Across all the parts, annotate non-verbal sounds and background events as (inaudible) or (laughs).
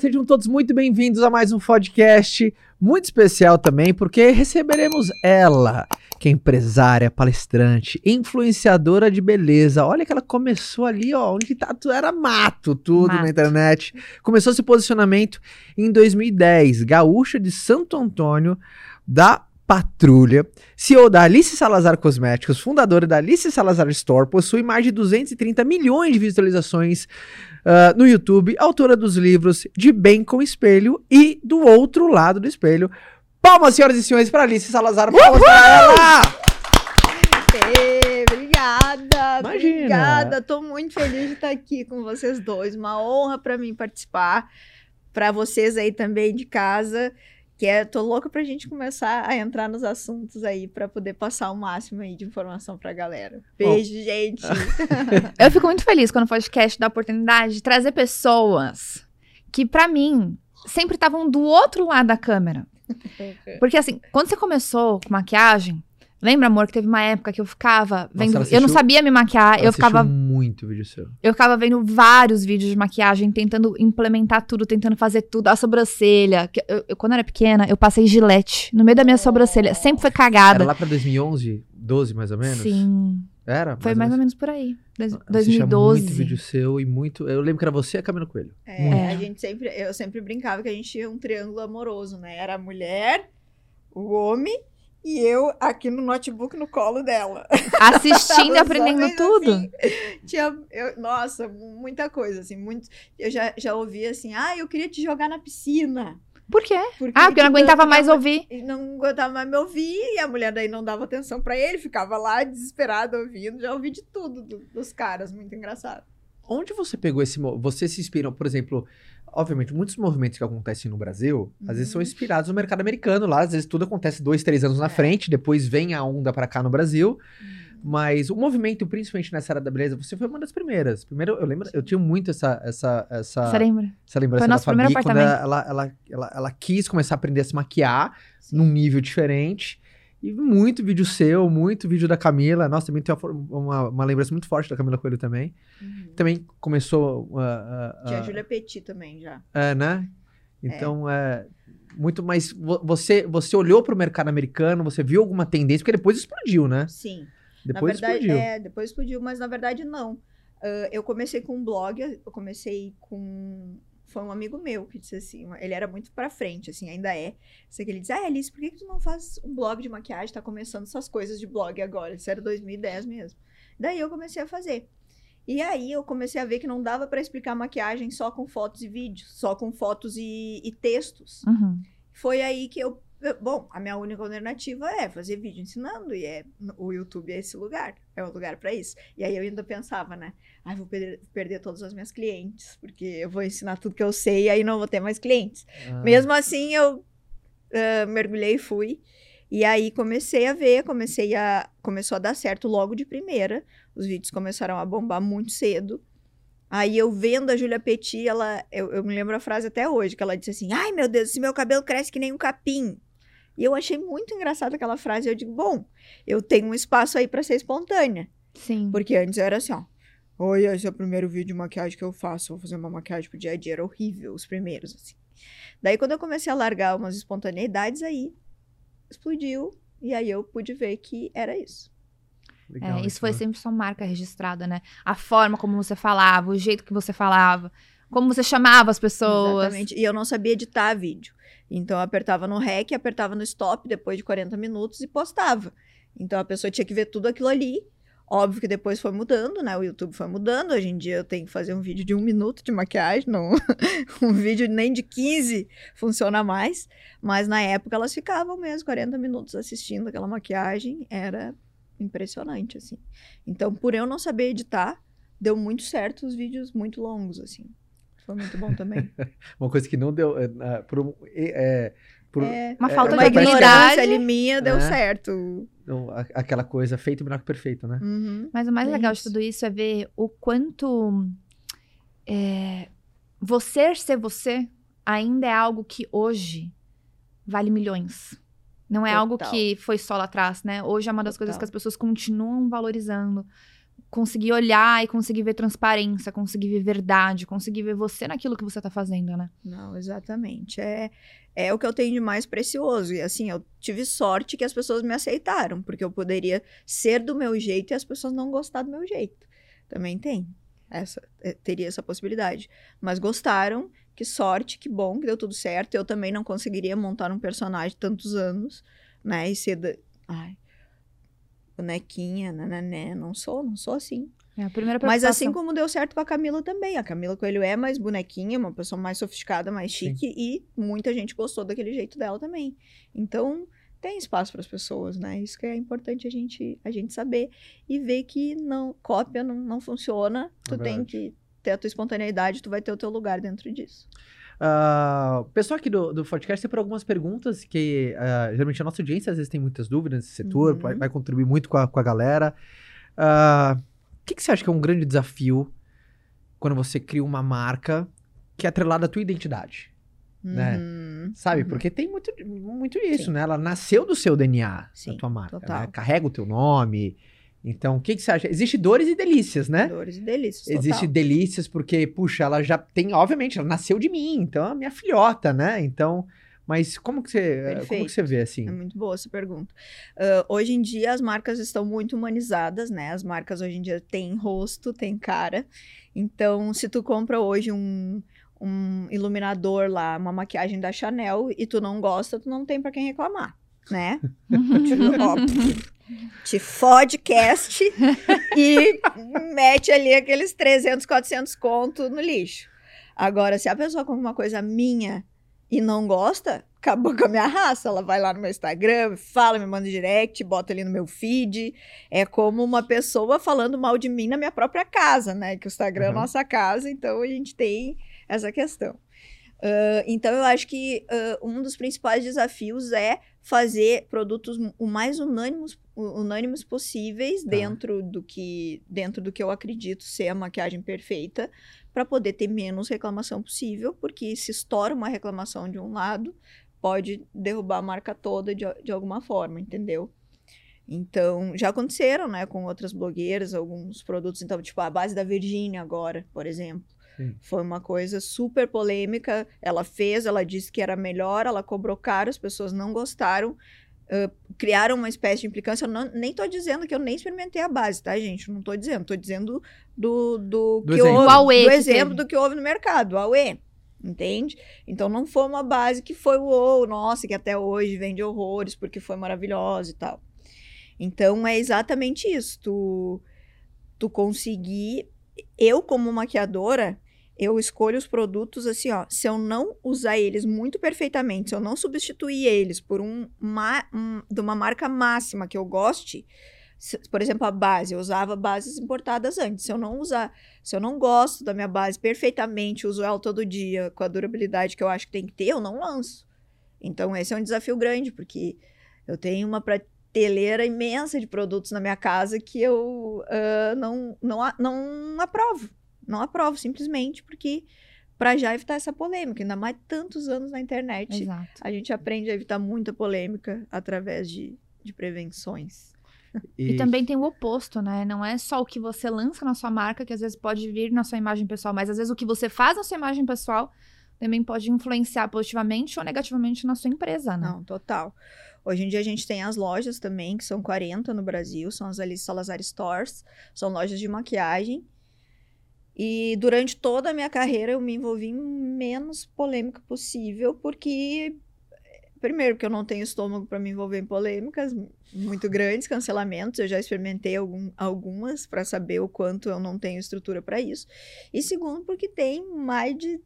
Sejam todos muito bem-vindos a mais um podcast muito especial também, porque receberemos ela, que é empresária, palestrante, influenciadora de beleza. Olha que ela começou ali, ó, onde tá era mato tudo Mato. na internet. Começou esse posicionamento em 2010, gaúcha de Santo Antônio, da Patrulha, CEO da Alice Salazar Cosméticos, fundadora da Alice Salazar Store, possui mais de 230 milhões de visualizações ah, no YouTube, autora dos livros De Bem com Espelho e Do Outro Lado do Espelho. Palmas, senhoras e senhores, para Alice Salazar. Palmas para ela! Obrigada, Imagina. obrigada. Tô muito feliz de estar aqui com vocês dois. Uma honra para mim participar. Para vocês aí também de casa, que é, tô louca pra gente começar a entrar nos assuntos aí para poder passar o máximo aí de informação pra galera. Beijo, gente. (laughs) Eu fico muito feliz quando o podcast dá a oportunidade de trazer pessoas que, pra mim, sempre estavam do outro lado da câmera. (laughs) Porque, assim, quando você começou com maquiagem, lembra, amor, que teve uma época que eu ficava vendo. ela eu não assistiu- sabia me maquiar, Ela eu ficava, assistiu muito vídeo seu. eu ficava vendo vários vídeos de maquiagem, tentando implementar tudo, tentando fazer tudo. A sobrancelha. que eu- eu- quando eu era pequena, eu passei gilete no meio da minha sobrancelha. Sempre foi Era cagada. lá pra 2011, 12 mais ou menos? Sim. Era? Foi mais ou menos por aí. Assistia 2012. muito vídeo seu e muito... Eu lembro que era você e a Camila Coelho. É, Muito. a gente sempre, eu sempre brincava que a gente tinha um triângulo amoroso, né? Era a mulher, o homem e eu aqui no notebook no colo dela. (laughs) Assistindo e aprendendo tudo. assim, tinha, eu- nossa, mu- muita coisa, assim, muito, eu já, já ouvi assim, ah, eu queria te jogar na piscina. Por quê? Porque Ah, porque eu não aguentava mais ouvir. não aguentava mais me ouvir, e a mulher daí não dava atenção pra ele, ficava lá desesperada ouvindo, já ouvi de tudo do- dos caras, muito engraçado. Onde você pegou esse... Você se inspirou, por exemplo... Obviamente, muitos movimentos que acontecem no Brasil, às vezes são Uhum. inspirados no mercado americano lá. Às vezes tudo acontece dois, três anos na É. frente, depois vem a onda pra cá no Brasil. Mas o movimento, principalmente nessa área da beleza, você foi uma das primeiras. Primeiro, eu lembro, eu tinha muito essa, essa, essa, Você lembra? essa lembrança Foi da nosso Fabi, primeiro quando ela, ela, ela, ela, ela quis começar a aprender a se maquiar Sim. num nível diferente. E muito vídeo seu, muito vídeo da Camila. Nossa, também tem uma, uma, uma lembrança muito forte da Camila Coelho também. Uhum. Também começou. ah, ah, Tinha a Júlia Petit também já. é, né? Então, é. muito mais. vo- Você, você olhou pro mercado americano, você viu alguma tendência, porque depois explodiu, né? Sim. Depois na verdade, explodiu. é, depois explodiu, mas na verdade não. Eu comecei com um blog, eu comecei com. Foi um amigo meu que disse assim, ele era muito pra frente, assim, ainda é. Sei que ele disse, ah, Alice, por que, que tu não faz um blog de maquiagem? Tá começando essas coisas de blog agora. Isso era 2010 mesmo. Daí eu comecei a fazer. E aí eu comecei a ver que não dava pra explicar maquiagem só com fotos e vídeos, só com fotos e, e textos Uhum. foi aí que eu. Bom, a minha única alternativa é fazer vídeo ensinando, e é o YouTube é esse lugar, é o lugar pra isso. E aí eu ainda pensava, né? Ai, vou perder, perder todas as minhas clientes, porque eu vou ensinar tudo que eu sei e aí não vou ter mais clientes. Ah, Mesmo assim, eu ah, mergulhei e fui. E aí comecei a ver, comecei a. Começou a dar certo logo de primeira. Os vídeos começaram a bombar muito cedo. Aí eu vendo a Julia Petit, ela. Eu, eu me lembro a frase até hoje, que ela disse assim: Ai, meu Deus, esse meu cabelo cresce que nem um capim. E eu achei muito engraçada aquela frase. Eu digo, bom, eu tenho um espaço aí pra ser espontânea. Sim. Porque antes era assim, ó. Oi, esse é o primeiro vídeo de maquiagem que eu faço. Vou fazer uma maquiagem pro dia a dia. Era horrível, os primeiros, assim. Daí, quando eu comecei a largar umas espontaneidades, aí explodiu. E aí eu pude ver que era isso. legal É, isso foi né? sempre sua marca registrada, né? A forma como você falava, o jeito que você falava, como você chamava as pessoas. Exatamente. E eu não sabia editar vídeo. Então eu apertava no REC, apertava no stop depois de 40 minutos e postava. Então a pessoa tinha que ver tudo aquilo ali. Óbvio que depois foi mudando, né? O YouTube foi mudando. Hoje em dia eu tenho que fazer um vídeo de um minuto de maquiagem, não (laughs) um vídeo nem de 15 funciona mais. Mas na época elas ficavam mesmo 40 minutos assistindo aquela maquiagem. Era impressionante, assim. Então, por eu não saber editar, deu muito certo os vídeos muito longos, assim. Foi muito bom também. (laughs) Uma coisa que não deu. é, é, por, é, é, por- É, Uma é, falta uma de ignorância habilidade. ali minha deu É. certo. não, a- aquela coisa feito melhor que perfeito, né? Uhum. Mas o mais É legal de isso. tudo isso é ver o quanto é, você ser você ainda é algo que hoje vale milhões. Não é algo Total. que foi só lá atrás, né? Hoje é uma das coisas Total. que as pessoas continuam valorizando. Conseguir olhar e conseguir ver transparência, conseguir ver verdade, conseguir ver você naquilo que você tá fazendo, né? Não, exatamente. É, é o que eu tenho de mais precioso. E assim, eu tive sorte que as pessoas me aceitaram, porque eu poderia ser do meu jeito e as pessoas não gostar do meu jeito. Também tem. Essa, é, teria essa possibilidade. Mas gostaram, que sorte, que bom que deu tudo certo. Eu também não conseguiria montar um personagem tantos anos, né? E ser. Ai, bonequinha, né? Não sou, não sou assim. É a primeira Mas assim como deu certo com a Camila também. A Camila Coelho é mais bonequinha, uma pessoa mais sofisticada, mais chique, e muita gente gostou daquele jeito dela também. Então, tem espaço para as pessoas, né? Isso que é importante a gente, a gente saber e ver que não cópia não, não funciona. Tu É tem que ter a tua espontaneidade, tu vai ter o teu lugar dentro disso. Ah, pessoal aqui do, do podcast tem por algumas perguntas que ah, geralmente a nossa audiência às vezes tem muitas dúvidas nesse setor, Uhum. vai, vai contribuir muito com a, com a galera. Ah, O que, que você acha que é um grande desafio quando você cria uma marca que é atrelada à tua identidade? Né? Uhum, Sabe? uhum. Porque tem muito, muito isso, Sim. né? Ela nasceu do seu DNA, Sim, a tua marca. né? Carrega o teu nome. Então, o que, que você acha? Existe dores e delícias, né? Dores e delícias. total. Existe delícias porque, puxa, ela já tem, obviamente, ela nasceu de mim, então é a minha filhota, né? Então, mas como que você, como que você vê assim? É muito boa essa pergunta. Ah, hoje em dia as marcas estão muito humanizadas, né? As marcas hoje em dia têm rosto, têm cara. Então, se tu compra hoje um, um iluminador lá, uma maquiagem da Chanel e tu não gosta, tu não tem pra quem reclamar, né? (laughs) Ó, te fodcast e mete ali aqueles 300, 400 conto no lixo. Agora, se a pessoa compra uma coisa minha e não gosta, acabou com a minha raça. Ela vai lá no meu Instagram, fala, me manda direct, bota ali no meu feed. É como uma pessoa falando mal de mim na minha própria casa, né? Que o Instagram é Uhum. nossa casa, então a gente tem essa questão. Ah, então eu acho que ah, um dos principais desafios é fazer produtos o mais unânimos, unânimes possíveis Tá. dentro do que dentro do que eu acredito ser a maquiagem perfeita para poder ter menos reclamação possível, porque se estoura uma reclamação de um lado, pode derrubar a marca toda de, de alguma forma, entendeu? Então, já aconteceram, né, com outras blogueiras, alguns produtos, então, tipo, a base da Virgínia agora, por exemplo. Sim. Foi uma coisa super polêmica. Ela fez, ela disse que era melhor, ela cobrou caro, as pessoas não gostaram, ãh, criaram uma espécie de implicância. Eu não, nem tô dizendo que eu nem experimentei a base, tá, gente? Eu Não tô dizendo, tô dizendo do, do, Do que exemplo. houve, Do Aue do que exemplo do que houve no mercado, o Aue. Entende? Então não foi uma base que foi o nossa, que até hoje vende horrores porque foi maravilhosa e tal. Então é exatamente isso. Tu, tu conseguir. Eu, como maquiadora, eu escolho os produtos assim, ó. Se eu não usar eles muito perfeitamente, se eu não substituir eles por um, ma- um- de uma marca máxima que eu goste, se- por exemplo, a base, eu usava bases importadas antes. Se eu não usar, se eu não gosto da minha base perfeitamente, uso ela todo dia com a durabilidade que eu acho que tem que ter, eu não lanço. Então, esse é um desafio grande, porque eu tenho uma prateleira imensa de produtos na minha casa que eu ah, não, não, não aprovo. Não aprovo, simplesmente porque para já evitar essa polêmica, ainda mais tantos anos na internet, Exato. a gente aprende a evitar muita polêmica através de, de prevenções. E também tem o oposto, né? Não é só o que você lança na sua marca que às vezes pode vir na sua imagem pessoal, mas às vezes o que você faz na sua imagem pessoal também pode influenciar positivamente ou negativamente na sua empresa, né? Não, total. Hoje em dia a gente tem as lojas também, que são 40 no Brasil, são as Alice Salazar Stores, são lojas de maquiagem. E durante toda a minha carreira eu me envolvi em menos polêmica possível, porque primeiro porque eu não tenho estômago para me envolver em polêmicas muito grandes, cancelamentos, eu já experimentei algum- algumas para saber o quanto eu não tenho estrutura para isso. E segundo porque tem mais de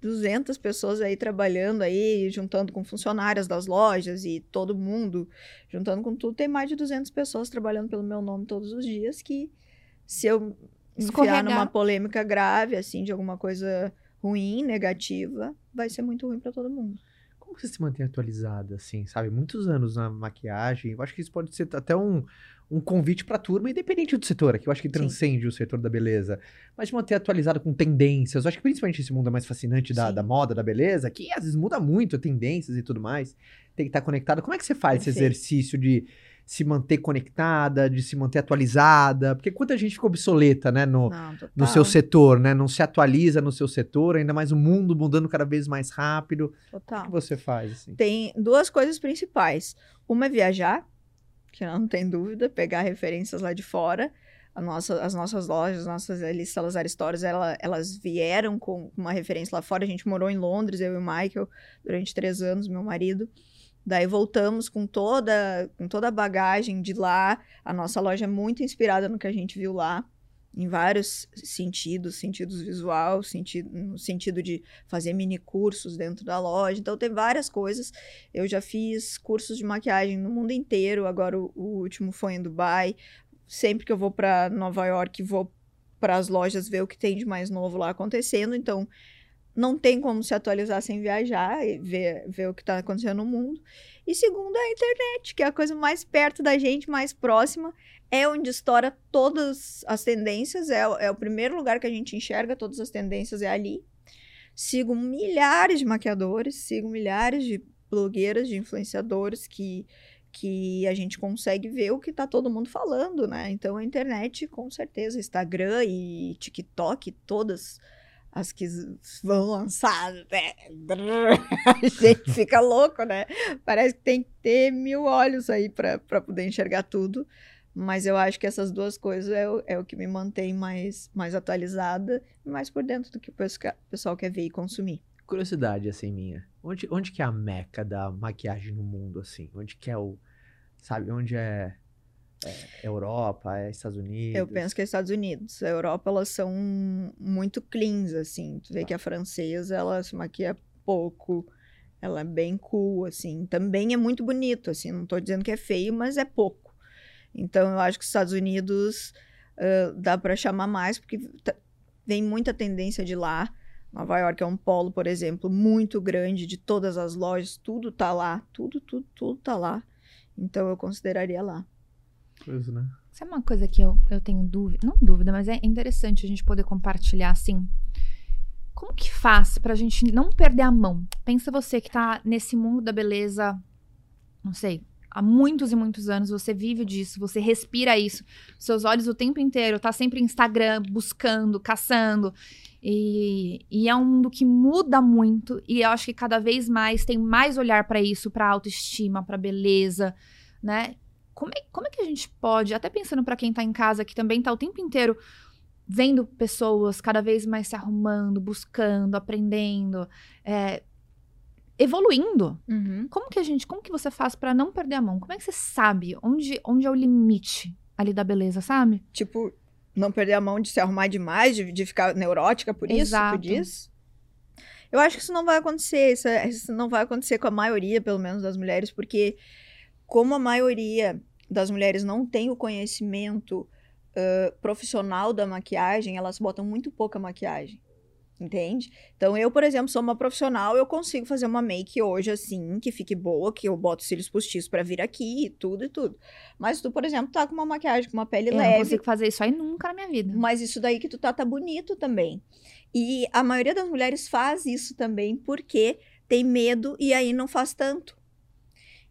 200 pessoas aí trabalhando aí, juntando com funcionárias das lojas e todo mundo, juntando com tudo, tem mais de 200 pessoas trabalhando pelo meu nome todos os dias que se eu enfiar numa polêmica grave, assim, de alguma coisa ruim, negativa, vai ser muito ruim para todo mundo. Como você se mantém atualizada, assim, sabe? Muitos anos na maquiagem. Eu acho que isso pode ser até um, um convite pra turma, independente do setor, que eu acho que transcende o setor da beleza. Mas de manter atualizada com tendências. Eu acho que principalmente esse mundo é mais fascinante da, Sim. da moda, da beleza, que às vezes muda muito, tendências e tudo mais. Tem que estar conectado. Como é que você faz esse Perfeito. exercício de se manter conectada, de se manter atualizada? Porque quanta gente fica obsoleta, né, no, Não, no seu setor, né? Não se atualiza no seu setor, ainda mais o mundo mudando cada vez mais rápido. O Total. que você faz, assim? Tem duas coisas principais. Uma é viajar, que não tem dúvida, pegar referências lá de fora. Nossa, as nossas lojas, as nossas ali, Salazar Stores, ela, elas vieram com uma referência lá fora. A gente morou em Londres, eu e o Michael, durante três anos, meu marido. Daí voltamos com toda, com toda a bagagem de lá. A nossa loja é muito inspirada no que a gente viu lá, em vários sentidos, sentidos visual, sentido, no sentido de fazer mini cursos dentro da loja. Então tem várias coisas. Eu já fiz cursos de maquiagem no mundo inteiro. Agora o, o último foi em Dubai. Sempre que eu vou para Nova York, vou para as lojas ver o que tem de mais novo lá acontecendo. Então não tem como se atualizar sem viajar e ver, ver o que está acontecendo no mundo. E segundo, a internet, que é a coisa mais perto da gente, mais próxima. É onde estoura todas as tendências, é, é o primeiro lugar que a gente enxerga todas as tendências, é ali. Sigo milhares de maquiadores, sigo milhares de blogueiras, de influenciadores que, que a gente consegue ver o que tá todo mundo falando, né? Então a internet, com certeza, Instagram e TikTok, todas as que vão lançar, né? (laughs) a gente fica louco, né? Parece que tem que ter mil olhos aí para poder enxergar tudo. Mas eu acho que essas duas coisas é o, é o que me mantém mais, mais atualizada e mais por dentro do que o pessoal quer ver e consumir. Curiosidade, assim, minha. Onde, onde que é a meca da maquiagem no mundo, assim? Onde que é o... Sabe, onde é... é Europa, é Estados Unidos? Eu penso que é Estados Unidos. A Europa, elas são muito cleans, assim. Tu vê que a francesa, ela se maquia pouco. Ela é bem cool, assim. Também é muito bonito, assim. Não tô dizendo que é feio, mas é pouco. Então, eu acho que os Estados Unidos ah, dá para chamar mais, porque tá- vem muita tendência de lá. Nova York é um polo, por exemplo, muito grande de todas as lojas. Tudo tá lá. Tudo, tudo, tudo tá lá. Então, eu consideraria lá. Coisa, né? Sabe uma coisa que eu, eu tenho dúvida? Não dúvida, mas é interessante a gente poder compartilhar assim. Como que faz pra gente não perder a mão? Pensa você que tá nesse mundo da beleza, não sei, há muitos e muitos anos, você vive disso, você respira isso. Seus olhos o tempo inteiro tá sempre em Instagram, buscando, caçando. E, e é um mundo que muda muito e eu acho que cada vez mais tem mais olhar pra isso, pra autoestima, pra beleza, né? Como é, como é que a gente pode, até pensando pra quem tá em casa, que também tá o tempo inteiro vendo pessoas cada vez mais se arrumando, buscando, aprendendo, é, evoluindo. Como que a gente, como que você faz pra não perder a mão? Como é que você sabe onde, onde é o limite ali da beleza, sabe? tipo, não perder a mão de se arrumar demais, de, de ficar neurótica por isso, Exato. tu diz? Eu acho que isso não vai acontecer, isso, é- isso não vai acontecer com a maioria, pelo menos, das mulheres, porque como a maioria das mulheres não tem o conhecimento ãh, profissional da maquiagem, elas botam muito pouca maquiagem. Entende? Então, eu, por exemplo, sou uma profissional, eu consigo fazer uma make hoje assim, que fique boa, que eu boto cílios postiços pra vir aqui e tudo e tudo. Mas tu, por exemplo, tá com uma maquiagem com uma pele Eu não leve, consigo fazer isso aí nunca na minha vida. mas isso daí que tu tá, tá bonito também. E a maioria das mulheres faz isso também porque tem medo e aí não faz tanto.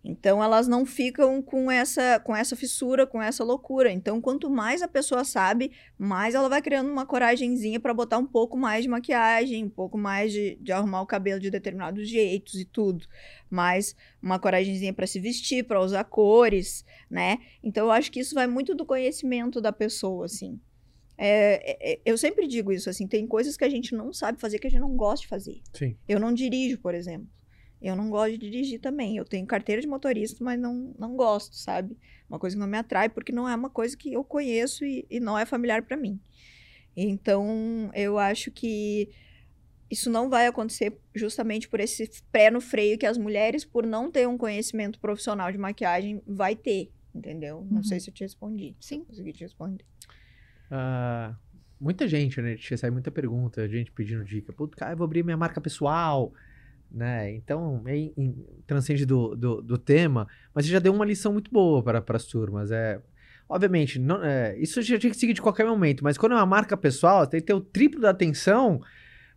Então elas não ficam com essa com essa fissura, com essa loucura. Então quanto mais a pessoa sabe, mais ela vai criando uma coragenzinha para botar um pouco mais de maquiagem, um pouco mais de, de arrumar o cabelo de determinados jeitos e tudo. Mais uma coragenzinha para se vestir, para usar cores, né? Então eu acho que isso vai muito do conhecimento da pessoa, assim. É, é, é, eu sempre digo isso, assim, tem coisas que a gente não sabe fazer que a gente não gosta de fazer. Sim. Eu não dirijo, por exemplo. Eu não gosto de dirigir também. Eu tenho carteira de motorista, mas não, não gosto, sabe? Uma coisa que não me atrai, porque não é uma coisa que eu conheço e, e não é familiar para mim. Então, eu acho que isso não vai acontecer justamente por esse pé no freio que as mulheres, por não ter um conhecimento profissional de maquiagem, vai ter, entendeu? Não Uhum. sei se eu te respondi. Sim. Consegui te responder. Ah, muita gente, né? Tinha saído muita pergunta, gente pedindo dica. Putz, cara, eu vou abrir minha marca pessoal, né? Então, em- em- transcende do, do, do tema, mas você já deu uma lição muito boa para as turmas. É, obviamente, não, é, isso já tinha que seguir de qualquer momento, mas quando é uma marca pessoal, tem que ter o triplo da atenção,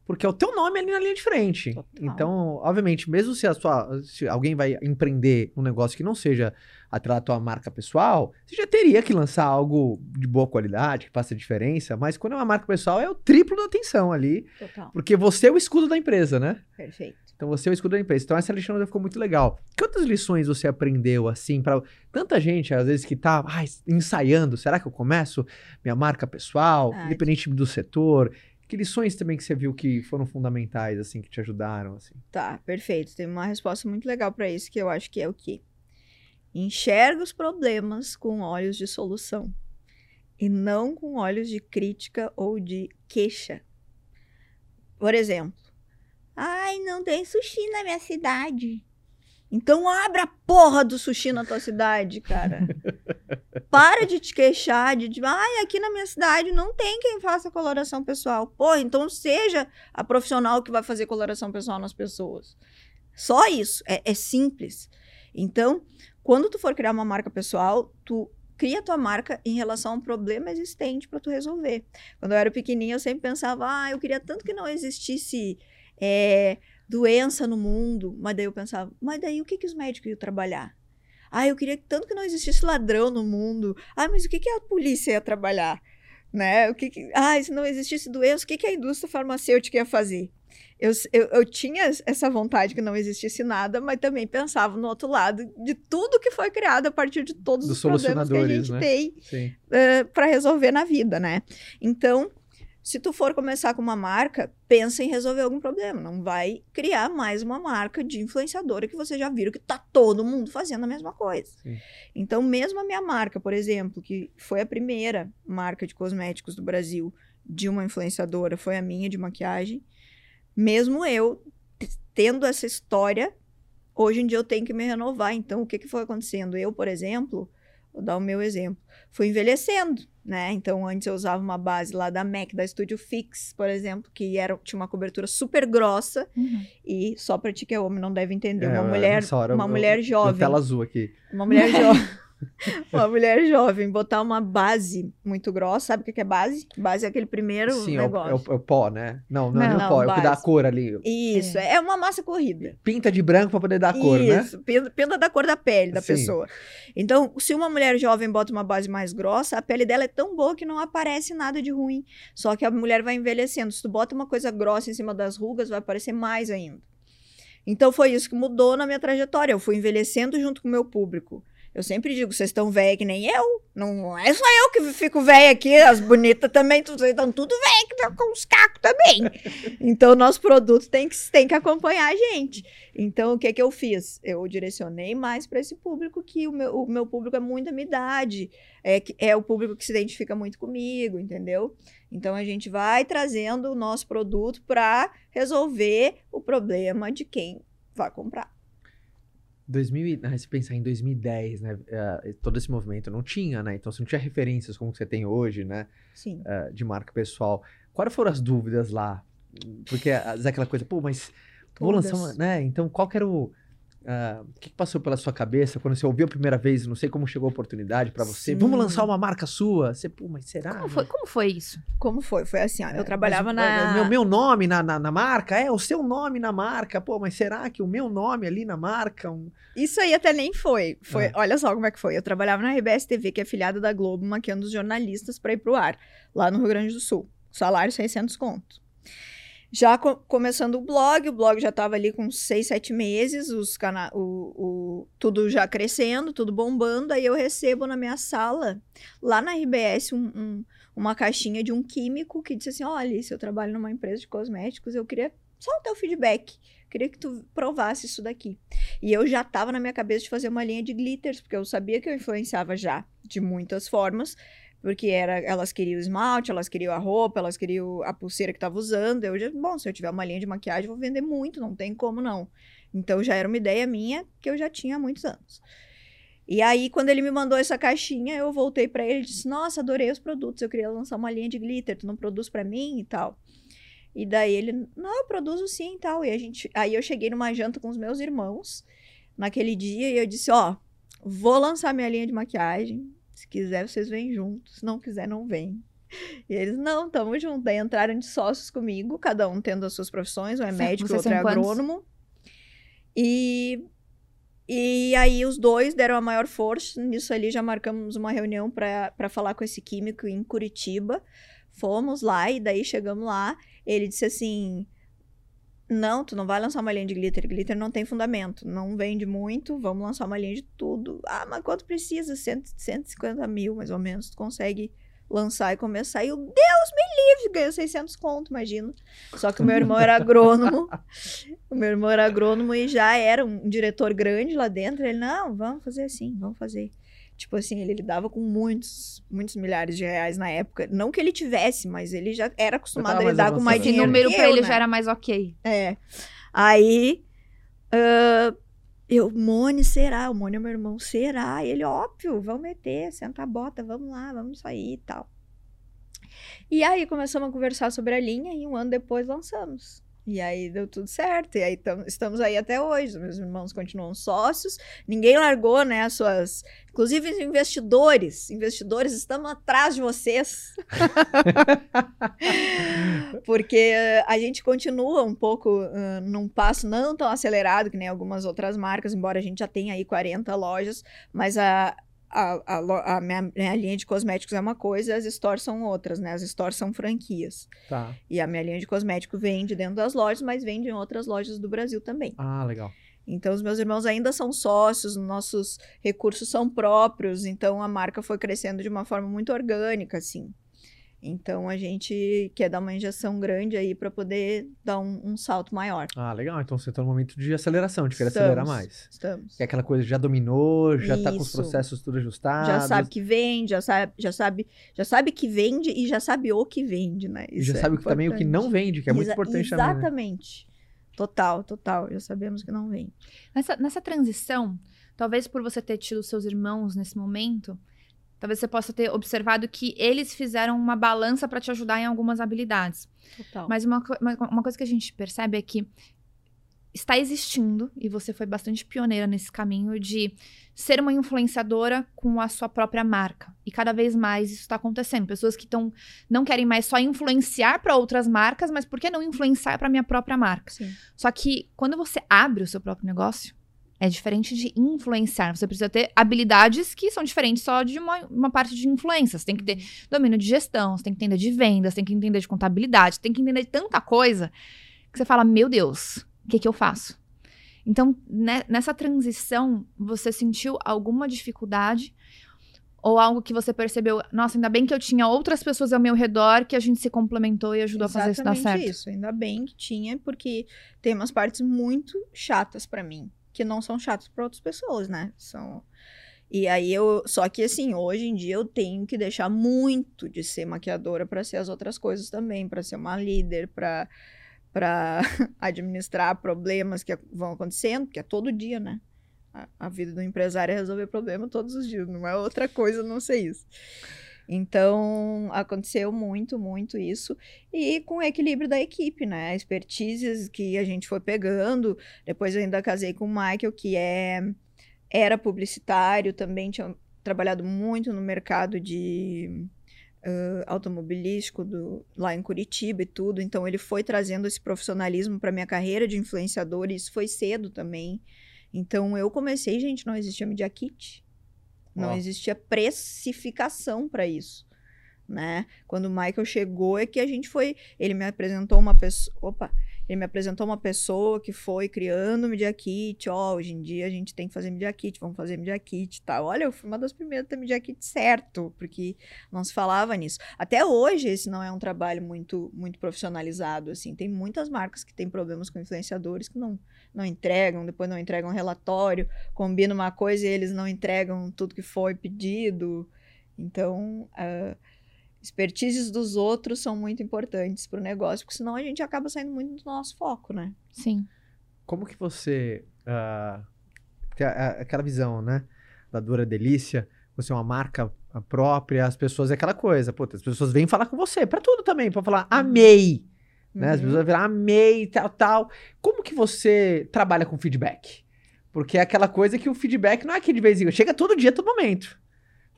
Porque é o teu nome ali na linha de frente. Total. Então, obviamente, mesmo se a sua. Se alguém vai empreender um negócio que não seja atrelado à tua marca pessoal, você já teria que lançar algo de boa qualidade, que faça diferença. Mas quando é uma marca pessoal, é o triplo da atenção ali. Total. Porque você é o escudo da empresa, né? Perfeito. Então você é o escudo da empresa. Então essa lição ficou muito legal. Que outras lições você aprendeu, assim, para tanta gente, às vezes, que tá ai, ensaiando, será que eu começo minha marca pessoal, Ah, independente do setor? Que lições também que você viu que foram fundamentais, assim, que te ajudaram, assim? Tá, perfeito. Tem uma resposta muito legal para isso, que eu acho que é o quê? Enxerga os problemas com olhos de solução e não com olhos de crítica ou de queixa. Por exemplo, ai, não tem sushi na minha cidade. Então abra a porra do sushi na tua cidade, cara. (laughs) Para de te queixar de, de, ai, aqui na minha cidade não tem quem faça coloração pessoal. Pô, então seja a profissional que vai fazer coloração pessoal nas pessoas. Só isso, é, é simples. Então, quando tu for criar uma marca pessoal, tu cria a tua marca em relação a um problema existente para tu resolver. Quando eu era pequenininha, eu sempre pensava, ah, eu queria tanto que não existisse é, doença no mundo. Mas daí eu pensava, mas daí o que, que os médicos iam trabalhar? Ah, eu queria tanto que não existisse ladrão no mundo. Ah, mas o que, que a polícia ia trabalhar? Né? O que que... Ah, se não existisse doença, o que, que a indústria farmacêutica ia fazer? Eu, eu, eu tinha essa vontade que não existisse nada, mas também pensava no outro lado de tudo que foi criado a partir de todos Dos os problemas que a gente né? tem Sim. para resolver na vida, né? Então, se tu for começar com uma marca, pensa em resolver algum problema. Não vai criar mais uma marca de influenciadora que você já viram que tá todo mundo fazendo a mesma coisa. Sim. Então, mesmo a minha marca, por exemplo, que foi a primeira marca de cosméticos do Brasil de uma influenciadora, foi a minha de maquiagem. Mesmo eu tendo essa história, hoje em dia eu tenho que me renovar. Então, o que, que foi acontecendo? Eu, por exemplo, vou dar o meu exemplo, fui envelhecendo, né? Então, antes eu usava uma base lá da MAC, da Studio Fix, por exemplo, que era, tinha uma cobertura super grossa Uhum. e só pra ti que é homem não deve entender. É, uma mulher, hora uma eu- mulher jovem, tela azul aqui. uma mulher jovem. (laughs) (laughs) Uma mulher jovem botar uma base muito grossa, sabe o que é base? Base é aquele primeiro Sim, é o, negócio. é o- é o pó, né? Não, não, é nem Não, o pó, é o que dá a base. cor ali. Isso, é. uma massa corrida. Pinta de branco pra poder dar a cor, né? Isso, pinta, pinta da cor da pele da Sim. pessoa. Então, se uma mulher jovem bota uma base mais grossa, a pele dela é tão boa que não aparece nada de ruim. Só que a mulher vai envelhecendo. Se tu bota uma coisa grossa em cima das rugas, vai aparecer mais ainda. Então, foi isso que mudou na minha trajetória. Eu fui envelhecendo junto com o meu público. Eu sempre digo, vocês estão velha que nem eu. Não é só eu que fico velha aqui, as bonitas também, vocês estão tudo velha que tá com os cacos também. (laughs) Então, nosso produto tem que, tem que acompanhar a gente. Então, o que que eu fiz? Eu direcionei mais para esse público, que o meu, o meu público é muito da minha idade, é, é o público que se identifica muito comigo, entendeu? Então, a gente vai trazendo o nosso produto para resolver o problema de quem vai comprar. 2000, e- ah, se pensar em 2010, né? eh, todo esse movimento não tinha, né? Então você não tinha referências como você tem hoje, né? Sim. eh, de marca pessoal. Quais foram as dúvidas lá? Porque às vezes é aquela coisa, pô, mas vou lançar uma, Todas. né? Então qual que era o. ah, o que, que passou pela sua cabeça quando você ouviu a primeira vez? Não sei como chegou a oportunidade pra você. Sim. Vamos lançar uma marca sua? Você, pô, mas será? Como foi, como foi isso? Como foi? Foi assim, ó, É, eu trabalhava mas, na... é, Meu, meu nome na, na, na marca? É, o seu nome na marca. Pô, mas será que o meu nome ali na marca? um- Isso aí até nem foi. foi Ah. Olha só como é que foi. Eu trabalhava na RBS TV, que é afiliada da Globo, maquiando os jornalistas para ir pro ar, lá no Rio Grande do Sul. Salário 600 conto. Já co- começando o blog, o blog já estava ali com seis, sete meses, os cana o, o- tudo já crescendo, tudo bombando. Aí eu recebo na minha sala, lá na RBS, um- um- uma caixinha de um químico que disse assim: Olha, Alice, eu trabalho numa empresa de cosméticos, eu queria só o teu feedback. Queria que tu provasse isso daqui. E eu já estava na minha cabeça de fazer uma linha de glitters, porque eu sabia que eu influenciava já de muitas formas, porque era, elas queriam o esmalte, elas queriam a roupa, elas queriam a pulseira que estava usando. Eu já, bom, se eu tiver uma linha de maquiagem, vou vender muito, não tem como não. Então já era uma ideia minha que eu já tinha há muitos anos. E aí, quando ele me mandou essa caixinha, eu voltei para ele e disse: Nossa, adorei os produtos, eu queria lançar uma linha de glitter, tu não produz para mim e tal. E daí ele, não, eu produzo sim e tal. E a gente, aí eu cheguei numa janta com os meus irmãos naquele dia e eu disse, ó, vou lançar minha linha de maquiagem. Se quiser, vocês vêm juntos. Se não quiser, não vem. E eles, não, tamo junto. Daí entraram de sócios comigo, cada um tendo as suas profissões, um é médico, outro é quantos? agrônomo. E, e aí os dois deram a maior força. Nisso ali já marcamos uma reunião para falar com esse químico em Curitiba. Fomos lá e daí chegamos lá. Ele disse assim: Não, tu não vai lançar uma linha de glitter. Glitter não tem fundamento. Não vende muito. Vamos lançar uma linha de tudo. Ah, mas quanto precisa? Cento- 150 mil, mais ou menos. Tu consegue lançar e começar. E eu, Deus me livre, ganhou 600 conto, imagina. Só que o meu irmão era agrônomo. o meu irmão era agrônomo e já era um diretor grande lá dentro. Ele, não, vamos fazer assim, vamos fazer. Tipo assim, ele lidava com muitos, muitos milhares de reais na época. Não que ele tivesse, mas ele já era acostumado a lidar com mais. Esse dinheiro número que pra eu, ele né? já era mais ok. É. Aí, ah, eu, Mone, será? O Mone é meu irmão, será? E ele, óbvio, vamos meter, senta a bota, vamos lá, vamos sair e tal. E aí começamos a conversar sobre a linha e um ano depois lançamos. E aí deu tudo certo. E aí tam- estamos aí até hoje. Meus irmãos continuam sócios. Ninguém largou, né, as suas. Inclusive os investidores. Investidores, estamos atrás de vocês. (laughs) Porque eh, a gente continua um pouco ah, num passo não tão acelerado que nem algumas outras marcas, embora a gente já tenha aí 40 lojas, mas a, a, a, a minha, minha linha de cosméticos é uma coisa, as stores são outras, né? As stores são franquias. Tá. E a minha linha de cosmético vende dentro das lojas, mas vende em outras lojas do Brasil também. Ah, legal. Então, os meus irmãos ainda são sócios, nossos recursos são próprios, então a marca foi crescendo de uma forma muito orgânica, assim. Então, a gente quer dar uma injeção grande aí para poder dar um, um salto maior. Ah, legal. Então você tá no momento de aceleração, de querer Estamos. acelerar mais. Estamos. Que é aquela coisa já dominou, já tá com os processos tudo ajustados. Já sabe que vende, já sabe, já sabe, já sabe que vende e já sabe o que vende, né? E Isso já é sabe que também o que não vende, que é muito Exa- importante também. né? Exatamente. Total, total. Já sabemos que não vende. Nessa, nessa transição, talvez por você ter tido seus irmãos nesse momento, talvez você possa ter observado que eles fizeram uma balança para te ajudar em algumas habilidades. Total. Mas uma, uma, uma coisa que a gente percebe é que está existindo, e você foi bastante pioneira nesse caminho, de ser uma influenciadora com a sua própria marca. E cada vez mais isso está acontecendo. Pessoas que tão, não querem mais só influenciar para outras marcas, mas por que não influenciar para minha própria marca? Sim. Só que quando você abre o seu próprio negócio, é diferente de influenciar. Você precisa ter habilidades que são diferentes só de uma, uma parte de influência. Você tem que ter domínio de gestão, você tem que entender de vendas, tem que entender de contabilidade, tem que entender de tanta coisa que você fala, meu Deus, o que, que eu faço? Então, né, nessa transição, você sentiu alguma dificuldade? Ou algo que você percebeu, nossa, ainda bem que eu tinha outras pessoas ao meu redor que a gente se complementou e ajudou a fazer isso dar Exatamente certo? isso. Ainda bem que tinha, porque tem umas partes muito chatas pra mim, que não são chatas pra outras pessoas, né? São E aí eu, só que assim, hoje em dia eu tenho que deixar muito de ser maquiadora pra ser as outras coisas também, pra ser uma líder, pra para (laughs) administrar problemas que vão acontecendo, porque é todo dia, né? A, a vida do empresário é resolver problema todos os dias, não é outra coisa não ser isso. Então, aconteceu muito, muito isso. E com o equilíbrio da equipe, né? Expertises que a gente foi pegando. Depois eu ainda casei com o Michael, que é, era publicitário, também tinha trabalhado muito no mercado de uh, automobilístico do, lá em Curitiba e tudo. Então, ele foi trazendo esse profissionalismo para minha carreira de influenciador, e isso foi cedo também. Então, eu comecei, gente, não existia Media Kit. Não Ó. existia precificação para isso, né? Quando o Michael chegou é que a gente foi, ele me apresentou uma pessoa, opa, ele me apresentou uma pessoa que foi criando Media Kit, ó, hoje em dia a gente tem que fazer Media Kit, vamos fazer Media Kit e tal. Olha, eu fui uma das primeiras a ter Media Kit certo, porque não se falava nisso. Até hoje esse não é um trabalho muito muito profissionalizado, assim. Tem muitas marcas que têm problemas com influenciadores que não não entregam, depois não entregam relatório, combina uma coisa e eles não entregam tudo que foi pedido. Então, uh, expertises dos outros são muito importantes para o negócio, porque senão a gente acaba saindo muito do nosso foco, né? Sim. Como que você. ah, a- aquela visão, né? Da Dura Delícia, você é uma marca ah, própria, as pessoas é aquela coisa. Pô, as pessoas vêm falar com você, pra tudo também, pra falar amei. Né? As Uhum. pessoas viram amei, tal, tal. Como que você trabalha com feedback? Porque é aquela coisa que o feedback não é que de vez em quando, chega todo dia, todo momento.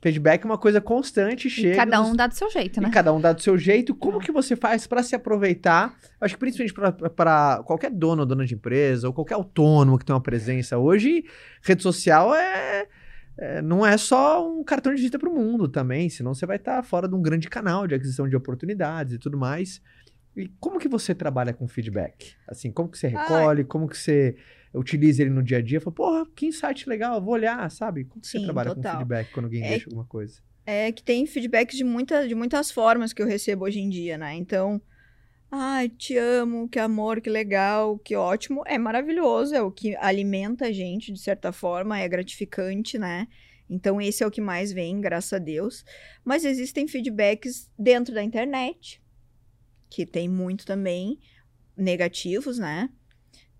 Feedback é uma coisa constante, chega. E cada nos- um dá do seu jeito, né? E cada um dá do seu jeito. Como que você faz para se aproveitar? Acho que principalmente para qualquer dono ou dona de empresa, ou qualquer autônomo que tem uma presença hoje, rede social é, é- não é só um cartão de visita para o mundo também, senão você vai estar fora de um grande canal de aquisição de oportunidades e tudo mais. E como que você trabalha com feedback? Assim, como que você recolhe, como que você utiliza ele no dia a dia? Fala, porra, que insight legal, vou olhar, sabe? Como que você Sim, trabalha total. com feedback quando alguém É deixa alguma coisa? É que tem feedbacks de, muita, de muitas formas que eu recebo hoje em dia, né? Então, ai, te amo, que amor, que legal, que ótimo. É maravilhoso, é o que alimenta a gente, de certa forma, é gratificante, né? Então, esse é o que mais vem, graças a Deus. Mas existem feedbacks dentro da internet, que tem muito também negativos, né?